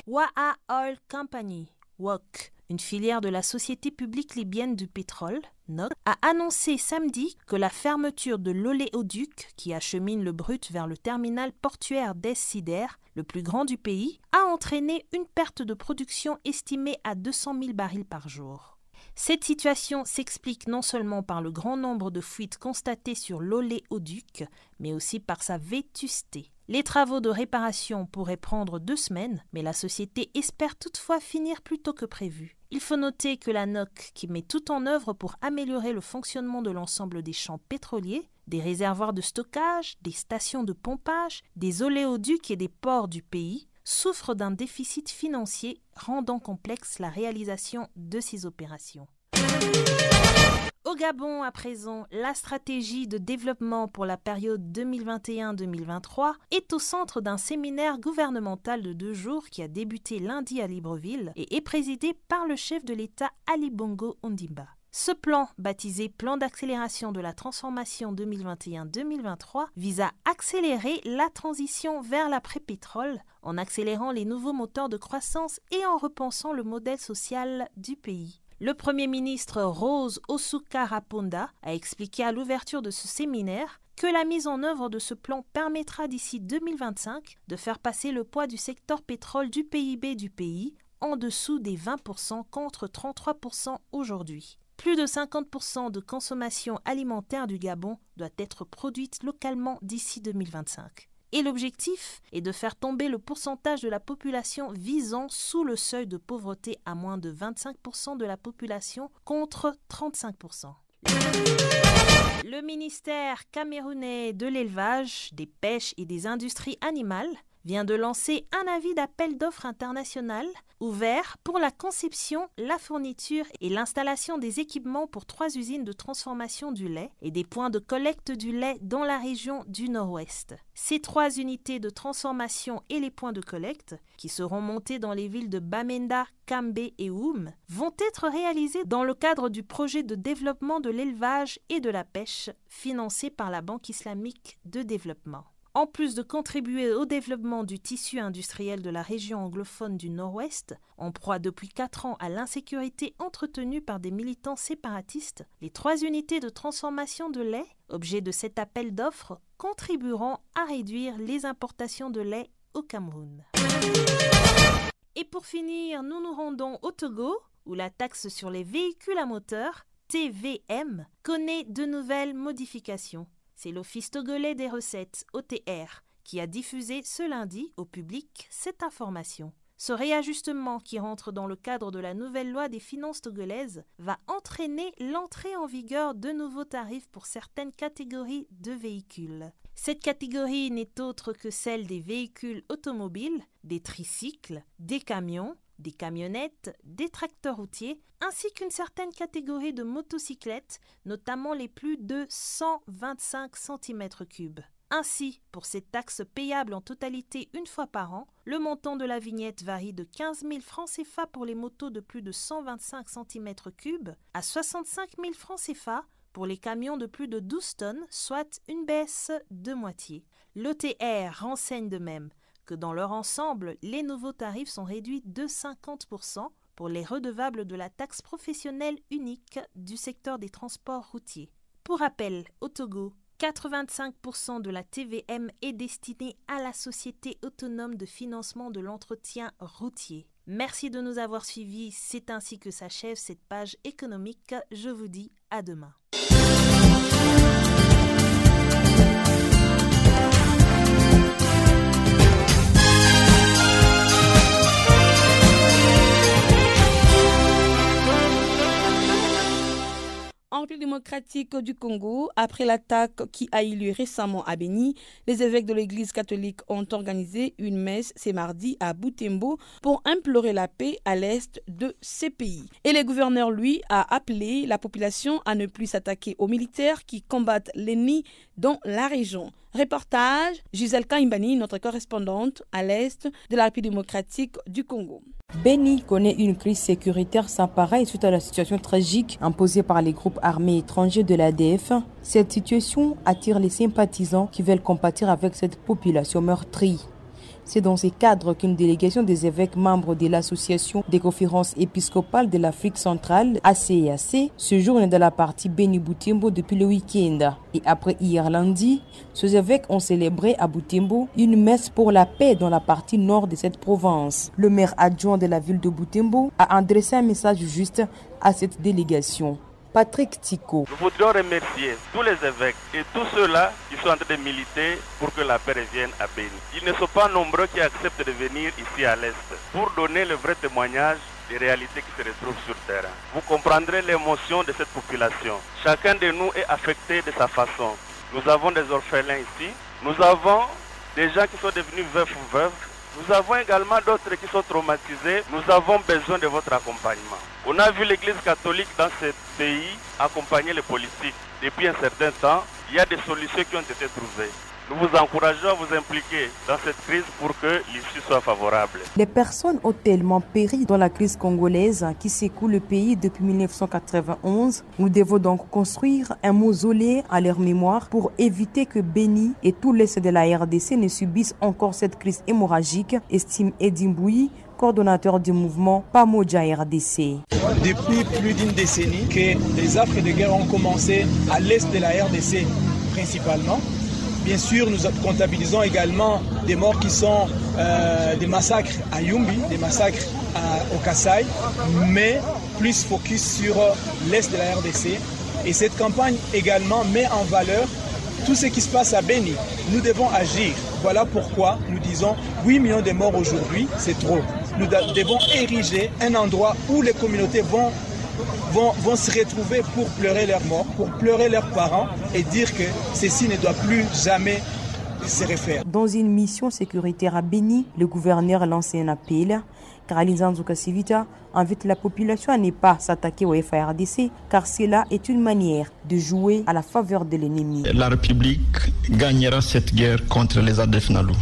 Waha Oil Company, WOC, une filière de la Société publique libyenne du pétrole, NOC, a annoncé samedi que la fermeture de l'oléoduc qui achemine le brut vers le terminal portuaire d'Es-Sider, le plus grand du pays, a entraîné une perte de production estimée à 200 000 barils par jour. Cette situation s'explique non seulement par le grand nombre de fuites constatées sur l'oléoduc, mais aussi par sa vétusté. Les travaux de réparation pourraient prendre deux semaines, mais la société espère toutefois finir plus tôt que prévu. Il faut noter que la NOC, qui met tout en œuvre pour améliorer le fonctionnement de l'ensemble des champs pétroliers, des réservoirs de stockage, des stations de pompage, des oléoducs et des ports du pays, souffre d'un déficit financier rendant complexe la réalisation de ces opérations. Au Gabon, à présent, la stratégie de développement pour la période 2021-2023 est au centre d'un séminaire gouvernemental de deux jours qui a débuté lundi à Libreville et est présidé par le chef de l'État Ali Bongo Ondimba. Ce plan, baptisé Plan d'accélération de la transformation 2021-2023, vise à accélérer la transition vers l'après-pétrole en accélérant les nouveaux moteurs de croissance et en repensant le modèle social du pays. Le Premier ministre Rose Osuka Raponda a expliqué à l'ouverture de ce séminaire que la mise en œuvre de ce plan permettra d'ici 2025 de faire passer le poids du secteur pétrole du PIB du pays en dessous des 20% contre 33% aujourd'hui. plus de 50% de consommation alimentaire du Gabon doit être produite localement d'ici 2025. Et l'objectif est de faire tomber le pourcentage de la population visant sous le seuil de pauvreté à moins de 25% de la population contre 35%. Le ministère camerounais de l'élevage, des pêches et des industries animales vient de lancer un avis d'appel d'offres international ouvert pour la conception, la fourniture et l'installation des équipements pour trois usines de transformation du lait et des points de collecte du lait dans la région du Nord-Ouest. Ces trois unités de transformation et les points de collecte, qui seront montés dans les villes de Bamenda, Kambé et Oum, vont être réalisés dans le cadre du projet de développement de l'élevage et de la pêche financé par la Banque islamique de développement. En plus de contribuer au développement du tissu industriel de la région anglophone du Nord-Ouest, en proie depuis quatre ans à l'insécurité entretenue par des militants séparatistes, les trois unités de transformation de lait, objet de cet appel d'offres, contribueront à réduire les importations de lait au Cameroun. Et pour finir, nous nous rendons au Togo, où la taxe sur les véhicules à moteur, TVM, connaît de nouvelles modifications. C'est l'Office togolais des recettes, OTR, qui a diffusé ce lundi au public cette information. Ce réajustement qui rentre dans le cadre de la nouvelle loi des finances togolaises va entraîner l'entrée en vigueur de nouveaux tarifs pour certaines catégories de véhicules. Cette catégorie n'est autre que celle des véhicules automobiles, des tricycles, des camions, des camionnettes, des tracteurs routiers, ainsi qu'une certaine catégorie de motocyclettes, notamment les plus de 125 cm3. Ainsi, pour cette taxe payable en totalité une fois par an, le montant de la vignette varie de 15 000 francs CFA pour les motos de plus de 125 cm3 à 65 000 francs CFA pour les camions de plus de 12 tonnes, soit une baisse de moitié. L'OTR renseigne de même dans leur ensemble, les nouveaux tarifs sont réduits de 50% pour les redevables de la taxe professionnelle unique du secteur des transports routiers. Pour rappel, au Togo, 85% de la TVM est destinée à la Société autonome de financement de l'entretien routier. Merci de nous avoir suivis, c'est ainsi que s'achève cette page économique. Je vous dis à demain. En République démocratique du Congo, après l'attaque qui a eu lieu récemment à Beni, les évêques de l'Église catholique ont organisé une messe ce mardi à Butembo pour implorer la paix à l'est de ces pays. Et le gouverneur, lui, a appelé la population à ne plus s'attaquer aux militaires qui combattent l'ennemi dans la région. Reportage Gisèle Kaimbani, notre correspondante à l'est de la République démocratique du Congo. Beni connaît une crise sécuritaire sans pareil suite à la situation tragique imposée par les groupes armés étrangers de l'ADF. Cette situation attire les sympathisants qui veulent compatir avec cette population meurtrie. C'est dans ces cadres qu'une délégation des évêques membres de l'Association des conférences épiscopales de l'Afrique centrale, ACAC, séjourne dans la partie Beni Boutimbo depuis le week-end. Et après hier lundi, ces évêques ont célébré à Boutimbo une messe pour la paix dans la partie nord de cette province. Le maire adjoint de la ville de Boutimbo a adressé un message juste à cette délégation. Patrick Tico. Nous voudrions remercier tous les évêques et tous ceux-là qui sont en train de militer pour que la paix revienne à Béni. Ils ne sont pas nombreux qui acceptent de venir ici à l'Est pour donner le vrai témoignage des réalités qui se retrouvent sur terre. Vous comprendrez l'émotion de cette population. Chacun de nous est affecté de sa façon. Nous avons des orphelins ici. Nous avons des gens qui sont devenus veufs ou veuves. Nous avons également d'autres qui sont traumatisés. Nous avons besoin de votre accompagnement. On a vu l'Église catholique dans ce pays accompagner les politiques. Depuis un certain temps, il y a des solutions qui ont été trouvées. Nous vous encourageons à vous impliquer dans cette crise pour que l'issue soit favorable. Les personnes ont tellement péri dans la crise congolaise qui secoue le pays depuis 1991. Nous devons donc construire un mausolée à leur mémoire pour éviter que Beni et tout l'Est de la RDC ne subissent encore cette crise hémorragique, estime Edimboui, coordonnateur du mouvement Pamoja RDC. Depuis plus d'une décennie que les affres de guerre ont commencé à l'est de la RDC principalement. Bien sûr, nous comptabilisons également des morts qui sont euh, des massacres à Yumbi, des massacres au Kassai, mais plus focus sur l'est de la RDC. Et cette campagne également met en valeur tout ce qui se passe à Beni. Nous devons agir. Voilà pourquoi nous disons 8 millions de morts aujourd'hui, c'est trop. Nous devons ériger un endroit où les communautés vont, se retrouver pour pleurer leurs morts, pour pleurer leurs parents et dire que ceci ne doit plus jamais se refaire. Dans une mission sécuritaire à Beni, le gouverneur a lancé un appel Karalizan Zukasivita invite la population à ne pas s'attaquer au FARDC car cela est une manière de jouer à la faveur de l'ennemi. La République gagnera cette guerre contre les ADF Nalou.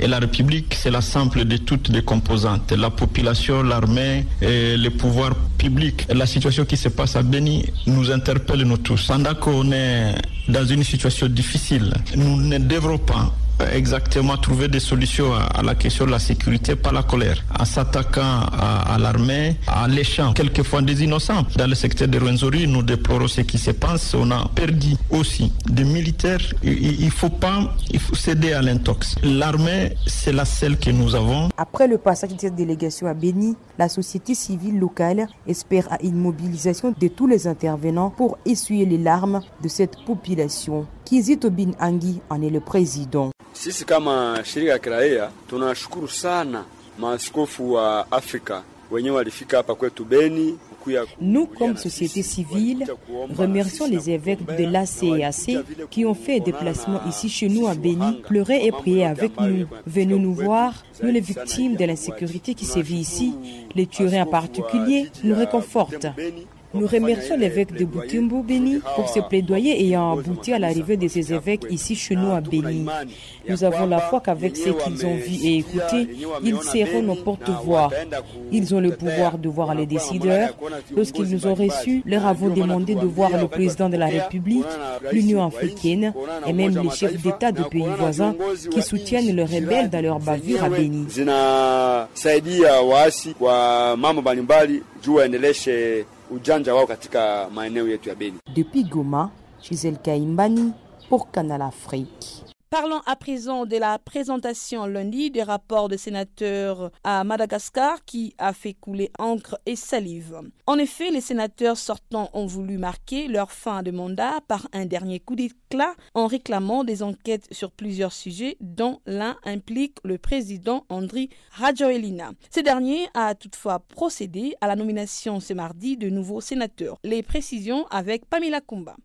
Et la République, c'est la simple de toutes les composantes, la population, l'armée et le pouvoir public. La situation qui se passe à Beni nous interpelle nous tous. Pendant qu'on est dans une situation difficile, nous ne devrons pas exactement trouver des solutions à, la question de la sécurité par la colère, en s'attaquant à, l'armée, à l'échange, quelquefois des innocents. Dans le secteur de Rwenzori, nous déplorons ce qui se passe. On a perdu aussi des militaires. Il ne faut pas il faut céder à l'intox. L'armée, c'est la seule que nous avons. Après le passage de cette délégation à Béni, la société civile locale espère à une mobilisation de tous les intervenants pour essuyer les larmes de cette population. Kizito Bin Angi en est le président. Sisi kama shirika la kiraia tunashukuru sana maaskofu wa Afrika wenyewe walifika hapa kwetu Beni. Nous, comme société civile, remercions les évêques de l'ACAC qui ont fait des déplacement ici chez nous à Béni, pleurer et prier avec nous. Venez nous voir, nous les victimes de l'insécurité qui sévit ici, les tueries en particulier, nous réconfortent. Nous remercions l'évêque de Butembo Béni pour ce plaidoyer ayant abouti à l'arrivée de ces évêques ici chez nous à Béni. Nous avons la foi qu'avec ce qu'ils ont vu et écouté, ils seront nos porte-voix. Ils ont le pouvoir de voir les décideurs. Lorsqu'ils nous ont reçus, leur avons demandé de voir le président de la République, l'Union africaine et même les chefs d'État de pays voisins qui soutiennent les rebelles dans leur bavure à Béni. Depuis Goma, Gisèle Kaimbani pour Canal Afrique. Parlons à présent de la présentation lundi des rapports des sénateurs à Madagascar qui a fait couler encre et salive. En effet, les sénateurs sortants ont voulu marquer leur fin de mandat par un dernier coup d'éclat en réclamant des enquêtes sur plusieurs sujets dont l'un implique le président Andri Rajoelina. Ce dernier a toutefois procédé à la nomination ce mardi de nouveaux sénateurs. Les précisions avec Pamela Kumba.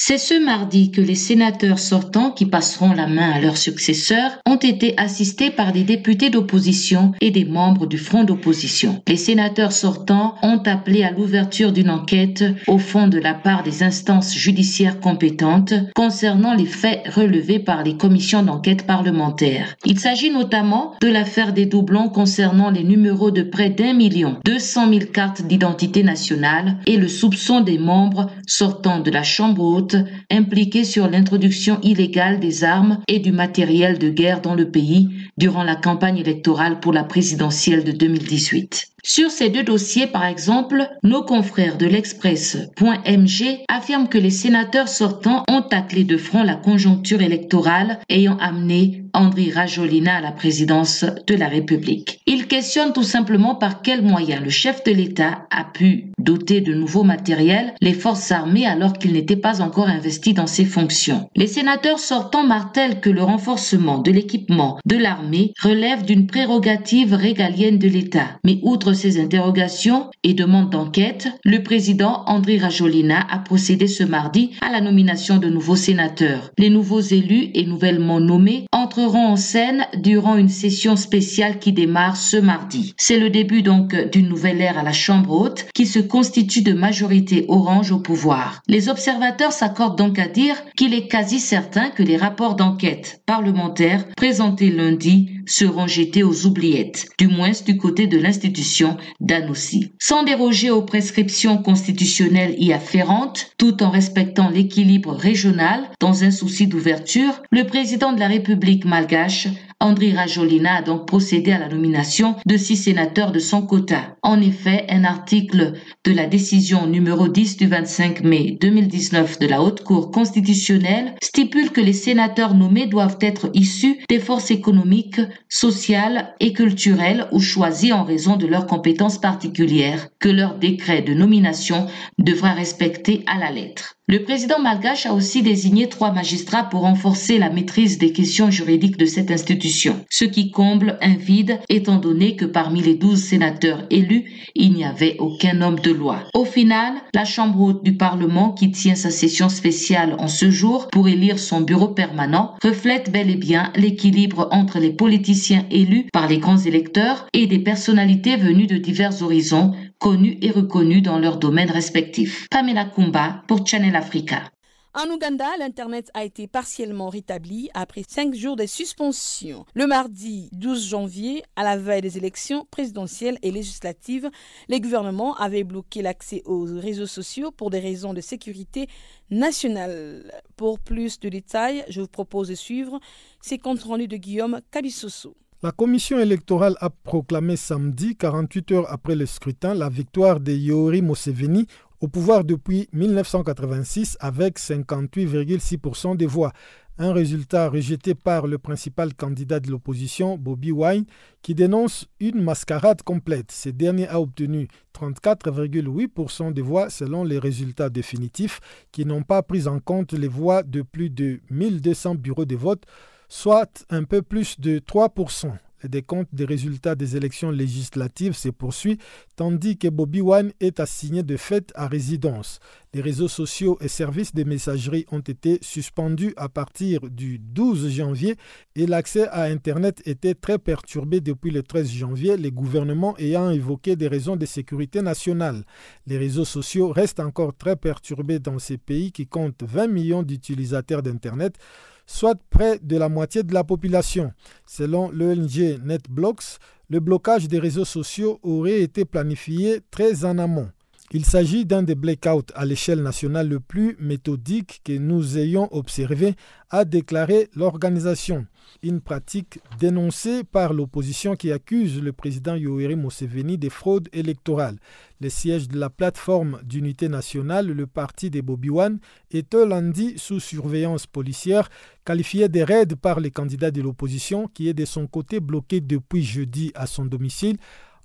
C'est ce mardi que les sénateurs sortants qui passeront la main à leurs successeurs ont été assistés par des députés d'opposition et des membres du front d'opposition. Les sénateurs sortants ont appelé à l'ouverture d'une enquête au fond de la part des instances judiciaires compétentes concernant les faits relevés par les commissions d'enquête parlementaires. Il s'agit notamment de l'affaire des doublons concernant les numéros de près d'un million deux cent mille cartes d'identité nationale et le soupçon des membres sortant de la Chambre haute impliqués sur l'introduction illégale des armes et du matériel de guerre dans le pays durant la campagne électorale pour la présidentielle de 2018. Sur ces deux dossiers, par exemple, nos confrères de l'Express.mg affirment que les sénateurs sortants ont taclé de front la conjoncture électorale ayant amené André Rajolina à la présidence de la République. Ils questionnent tout simplement par quels moyens le chef de l'État a pu doter de nouveaux matériels les forces armées alors qu'il n'était pas encore investi dans ses fonctions. Les sénateurs sortants martèlent que le renforcement de l'équipement de l'armée relève d'une prérogative régalienne de l'État. Mais outre ces interrogations et demandes d'enquête, le président André Rajolina a procédé ce mardi à la nomination de nouveaux sénateurs. Les nouveaux élus et nouvellement nommés entreront en scène durant une session spéciale qui démarre ce mardi. C'est le début donc d'une nouvelle ère à la Chambre haute qui se constitue de majorité orange au pouvoir. Les observateurs s'accordent donc à dire qu'il est quasi certain que les rapports d'enquête parlementaires présentés lundi seront jetés aux oubliettes, du moins du côté de l'institution d'Anoussi. Sans déroger aux prescriptions constitutionnelles y afférentes, tout en respectant l'équilibre régional dans un souci d'ouverture, le président de la République malgache André Rajolina a donc procédé à la nomination de six sénateurs de son quota. En effet, un article de la décision numéro 10 du 25 mai 2019 de la Haute Cour constitutionnelle stipule que les sénateurs nommés doivent être issus des forces économiques, sociales et culturelles ou choisis en raison de leurs compétences particulières que leur décret de nomination devra respecter à la lettre. Le président malgache a aussi désigné trois magistrats pour renforcer la maîtrise des questions juridiques de cette institution, ce qui comble un vide étant donné que parmi les douze sénateurs élus, il n'y avait aucun homme de loi. Au final, la Chambre haute du Parlement, qui tient sa session spéciale en ce jour pour élire son bureau permanent, reflète bel et bien l'équilibre entre les politiciens élus par les grands électeurs et des personnalités venues de divers horizons connus et reconnus dans leurs domaines respectifs. Pamela Kumba pour Channel Africa. En Ouganda, l'Internet a été partiellement rétabli après cinq jours de suspension. Le mardi 12 janvier, à la veille des élections présidentielles et législatives, les gouvernements avaient bloqué l'accès aux réseaux sociaux pour des raisons de sécurité nationale. Pour plus de détails, je vous propose de suivre ces comptes rendus de Guillaume Kabissoso. La commission électorale a proclamé samedi, 48 heures après le scrutin, la victoire de Yori Museveni au pouvoir depuis 1986 avec 58,6% des voix. Un résultat rejeté par le principal candidat de l'opposition, Bobby Wine, qui dénonce une mascarade complète. Ce dernier a obtenu 34,8% des voix selon les résultats définitifs qui n'ont pas pris en compte les voix de plus de 1200 bureaux de vote soit un peu plus de 3%. Le décompte des résultats des élections législatives se poursuit, tandis que Bobby Wine est assigné de fait à résidence. Les réseaux sociaux et services de messagerie ont été suspendus à partir du 12 janvier et l'accès à Internet était très perturbé depuis le 13 janvier, les gouvernements ayant évoqué des raisons de sécurité nationale. Les réseaux sociaux restent encore très perturbés dans ces pays qui comptent 20 millions d'utilisateurs d'Internet soit près de la moitié de la population. Selon l'ONG NetBlocks, le blocage des réseaux sociaux aurait été planifié très en amont. Il s'agit d'un des blackouts à l'échelle nationale le plus méthodique que nous ayons observé, a déclaré l'organisation. Une pratique dénoncée par l'opposition qui accuse le président Yoweri Museveni de fraude électorale. Le siège de la plateforme d'unité nationale, le parti des Bobby Wan, est lundi sous surveillance policière, qualifié de raid par les candidats de l'opposition qui est de son côté bloqué depuis jeudi à son domicile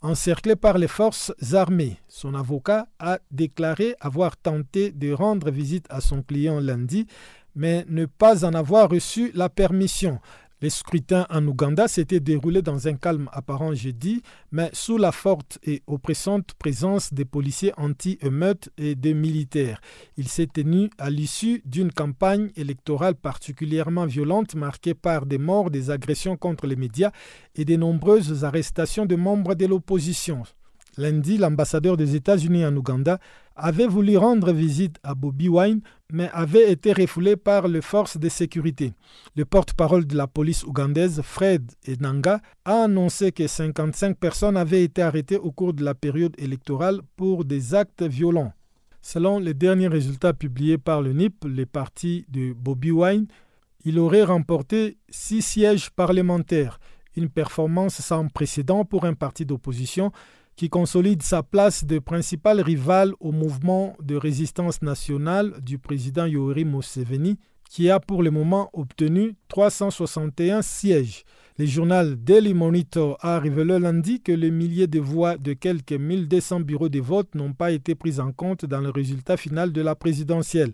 encerclé par les forces armées. Son avocat a déclaré avoir tenté de rendre visite à son client lundi, mais ne pas en avoir reçu la permission. Les scrutins en Ouganda s'étaient déroulés dans un calme apparent jeudi, mais sous la forte et oppressante présence des policiers anti-émeutes et des militaires. Il s'est tenu à l'issue d'une campagne électorale particulièrement violente marquée par des morts, des agressions contre les médias et de nombreuses arrestations de membres de l'opposition. Lundi, l'ambassadeur des États-Unis en Ouganda avait voulu rendre visite à Bobby Wine, mais avait été refoulé par les forces de sécurité. Le porte-parole de la police ougandaise, Fred Enanga, a annoncé que 55 personnes avaient été arrêtées au cours de la période électorale pour des actes violents. Selon les derniers résultats publiés par le NIP, les partis de Bobby Wine, il aurait remporté six sièges parlementaires, une performance sans précédent pour un parti d'opposition qui consolide sa place de principal rival au mouvement de résistance nationale du président Yoweri Museveni, qui a pour le moment obtenu 361 sièges. Le journal Daily Monitor a révélé lundi que les milliers de voix de quelques 1200 bureaux de vote n'ont pas été prises en compte dans le résultat final de la présidentielle.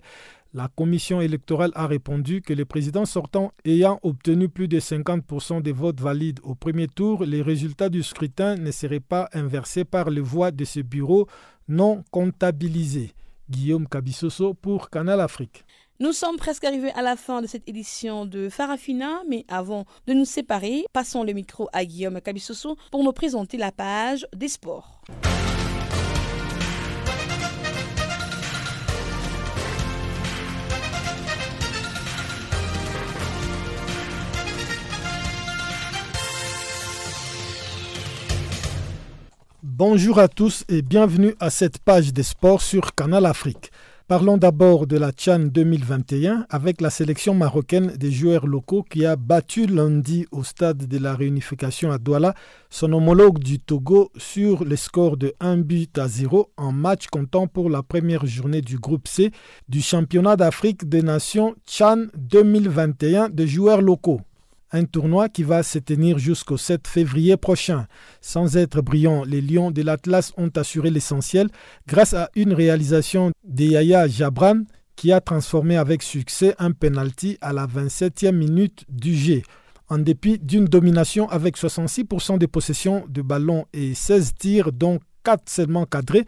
La commission électorale a répondu que le président sortant ayant obtenu plus de 50% des votes valides au premier tour, les résultats du scrutin ne seraient pas inversés par les voix de ce bureau non comptabilisés. Guillaume Cabissoso pour Canal Afrique. Nous sommes presque arrivés à la fin de cette édition de Farafina, mais avant de nous séparer, passons le micro à Guillaume Cabissoso pour nous présenter la page des sports. Bonjour à tous et bienvenue à cette page des sports sur Canal Afrique. Parlons d'abord de la Tchan 2021 avec la sélection marocaine des joueurs locaux qui a battu lundi au stade de la réunification à Douala son homologue du Togo sur le score de 1 but à 0 en match comptant pour la première journée du groupe C du championnat d'Afrique des Nations Tchan 2021 des joueurs locaux. Un tournoi qui va se tenir jusqu'au 7 février prochain. Sans être brillants, les Lions de l'Atlas ont assuré l'essentiel grâce à une réalisation de Yaya Jabran qui a transformé avec succès un penalty à la 27e minute du jeu. En dépit d'une domination avec 66% de possession de ballon et 16 tirs dont 4 seulement cadrés,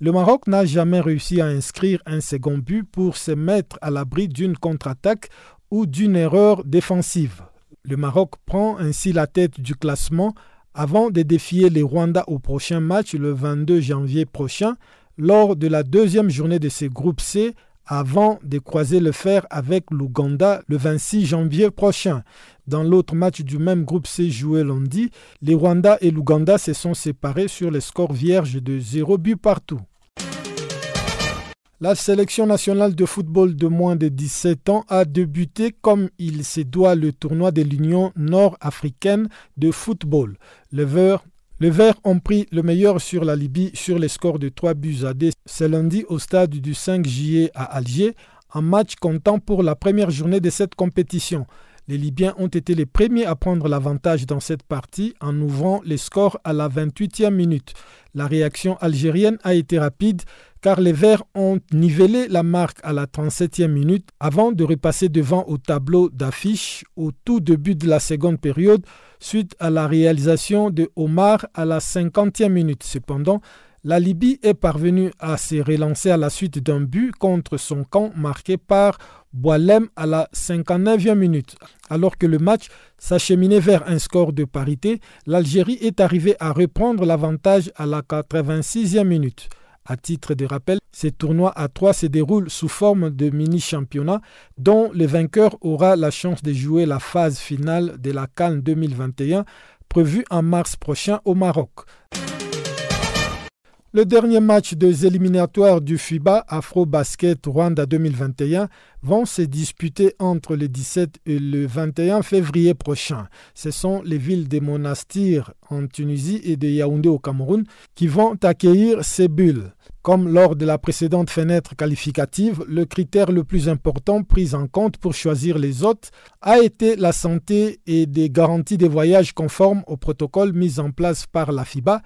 le Maroc n'a jamais réussi à inscrire un second but pour se mettre à l'abri d'une contre-attaque ou d'une erreur défensive. Le Maroc prend ainsi la tête du classement avant de défier les Rwandais au prochain match le 22 janvier prochain lors de la deuxième journée de ce groupe C avant de croiser le fer avec l'Ouganda le 26 janvier prochain. Dans l'autre match du même groupe C joué lundi, les Rwanda et l'Ouganda se sont séparés sur le score vierge de 0 but partout. La sélection nationale de football de moins de 17 ans a débuté comme il se doit le tournoi de l'Union nord-africaine de football. Le les Verts ont pris le meilleur sur la Libye sur les scores de 3 buts à 2 ce lundi au stade du 5 juillet à Alger, un match comptant pour la première journée de cette compétition. Les Libyens ont été les premiers à prendre l'avantage dans cette partie en ouvrant les scores à la 28e minute. La réaction algérienne a été rapide car les Verts ont nivelé la marque à la 37e minute avant de repasser devant au tableau d'affiche au tout début de la seconde période suite à la réalisation de Omar à la 50e minute. Cependant, la Libye est parvenue à se relancer à la suite d'un but contre son camp marqué par Boalem à la 59e minute. Alors que le match s'acheminait vers un score de parité, l'Algérie est arrivée à reprendre l'avantage à la 86e minute. À titre de rappel, ces tournois à trois se déroulent sous forme de mini-championnat dont le vainqueur aura la chance de jouer la phase finale de la Cannes 2021 prévue en mars prochain au Maroc. Le dernier match des éliminatoires du FIBA Afro Basket Rwanda 2021 vont se disputer entre le 17 et le 21 février prochain. Ce sont les villes de Monastir en Tunisie et de Yaoundé au Cameroun qui vont accueillir ces bulles. Comme lors de la précédente fenêtre qualificative, le critère le plus important pris en compte pour choisir les hôtes a été la santé et des garanties de voyage conformes au protocole mis en place par la FIBA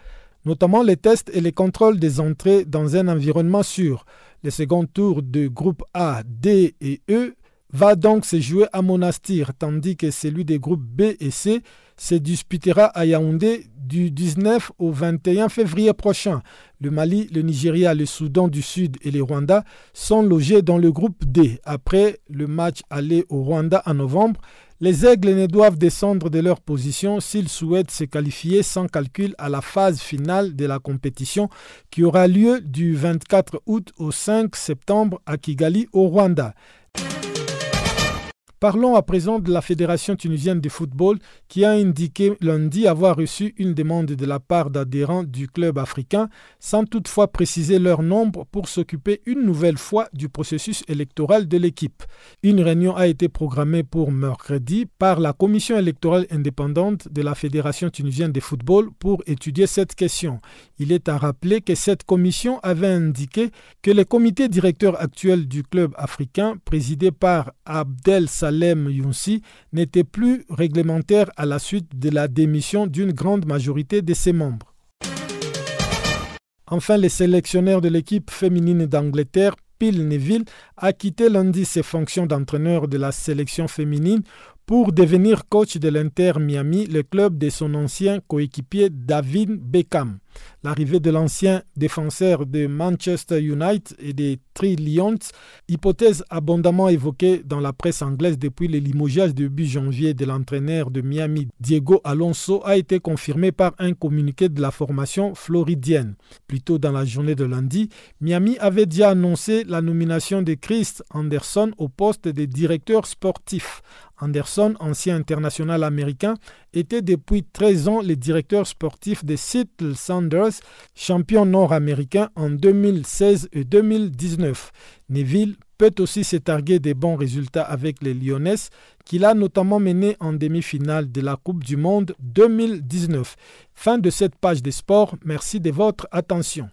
notamment les tests et les contrôles des entrées dans un environnement sûr. Le second tour de groupe A, D et E va donc se jouer à Monastir, tandis que celui des groupes B et C se disputera à Yaoundé du 19 au 21 février prochain. Le Mali, le Nigeria, le Soudan du Sud et les Rwanda sont logés dans le groupe D. Après le match aller au Rwanda en novembre, les Aigles ne doivent descendre de leur position s'ils souhaitent se qualifier sans calcul à la phase finale de la compétition qui aura lieu du 24 août au 5 septembre à Kigali au Rwanda. Parlons à présent de la Fédération tunisienne de football qui a indiqué lundi avoir reçu une demande de la part d'adhérents du club africain sans toutefois préciser leur nombre pour s'occuper une nouvelle fois du processus électoral de l'équipe. Une réunion a été programmée pour mercredi par la commission électorale indépendante de la Fédération tunisienne de football pour étudier cette question. Il est à rappeler que cette commission avait indiqué que le comité directeur actuel du club africain, présidé par Abdel Saleh Younsi n'était plus réglementaire à la suite de la démission d'une grande majorité de ses membres. Enfin, les sélectionneurs de l'équipe féminine d'Angleterre Phil Neville a quitté lundi ses fonctions d'entraîneur de la sélection féminine pour devenir coach de l'Inter Miami, le club de son ancien coéquipier David Beckham. L'arrivée de l'ancien défenseur de Manchester United et des Three Lions, hypothèse abondamment évoquée dans la presse anglaise depuis le limogeage début janvier de l'entraîneur de Miami Diego Alonso, a été confirmée par un communiqué de la formation floridienne. Plus tôt dans la journée de lundi, Miami avait déjà annoncé la nomination de Chris Anderson au poste de directeur sportif. Anderson, ancien international américain, était depuis 13 ans le directeur sportif de Seattle Sounders, champion nord-américain en 2016 et 2019. Neville peut aussi se targuer des bons résultats avec les Lyonnais, qu'il a notamment mené en demi-finale de la Coupe du Monde 2019. Fin de cette page des sports. Merci de votre attention.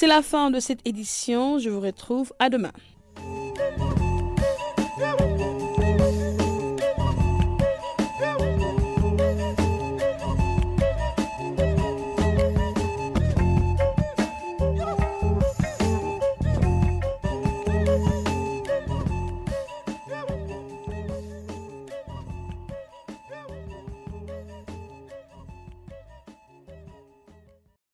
C'est la fin de cette édition. Je vous retrouve à demain.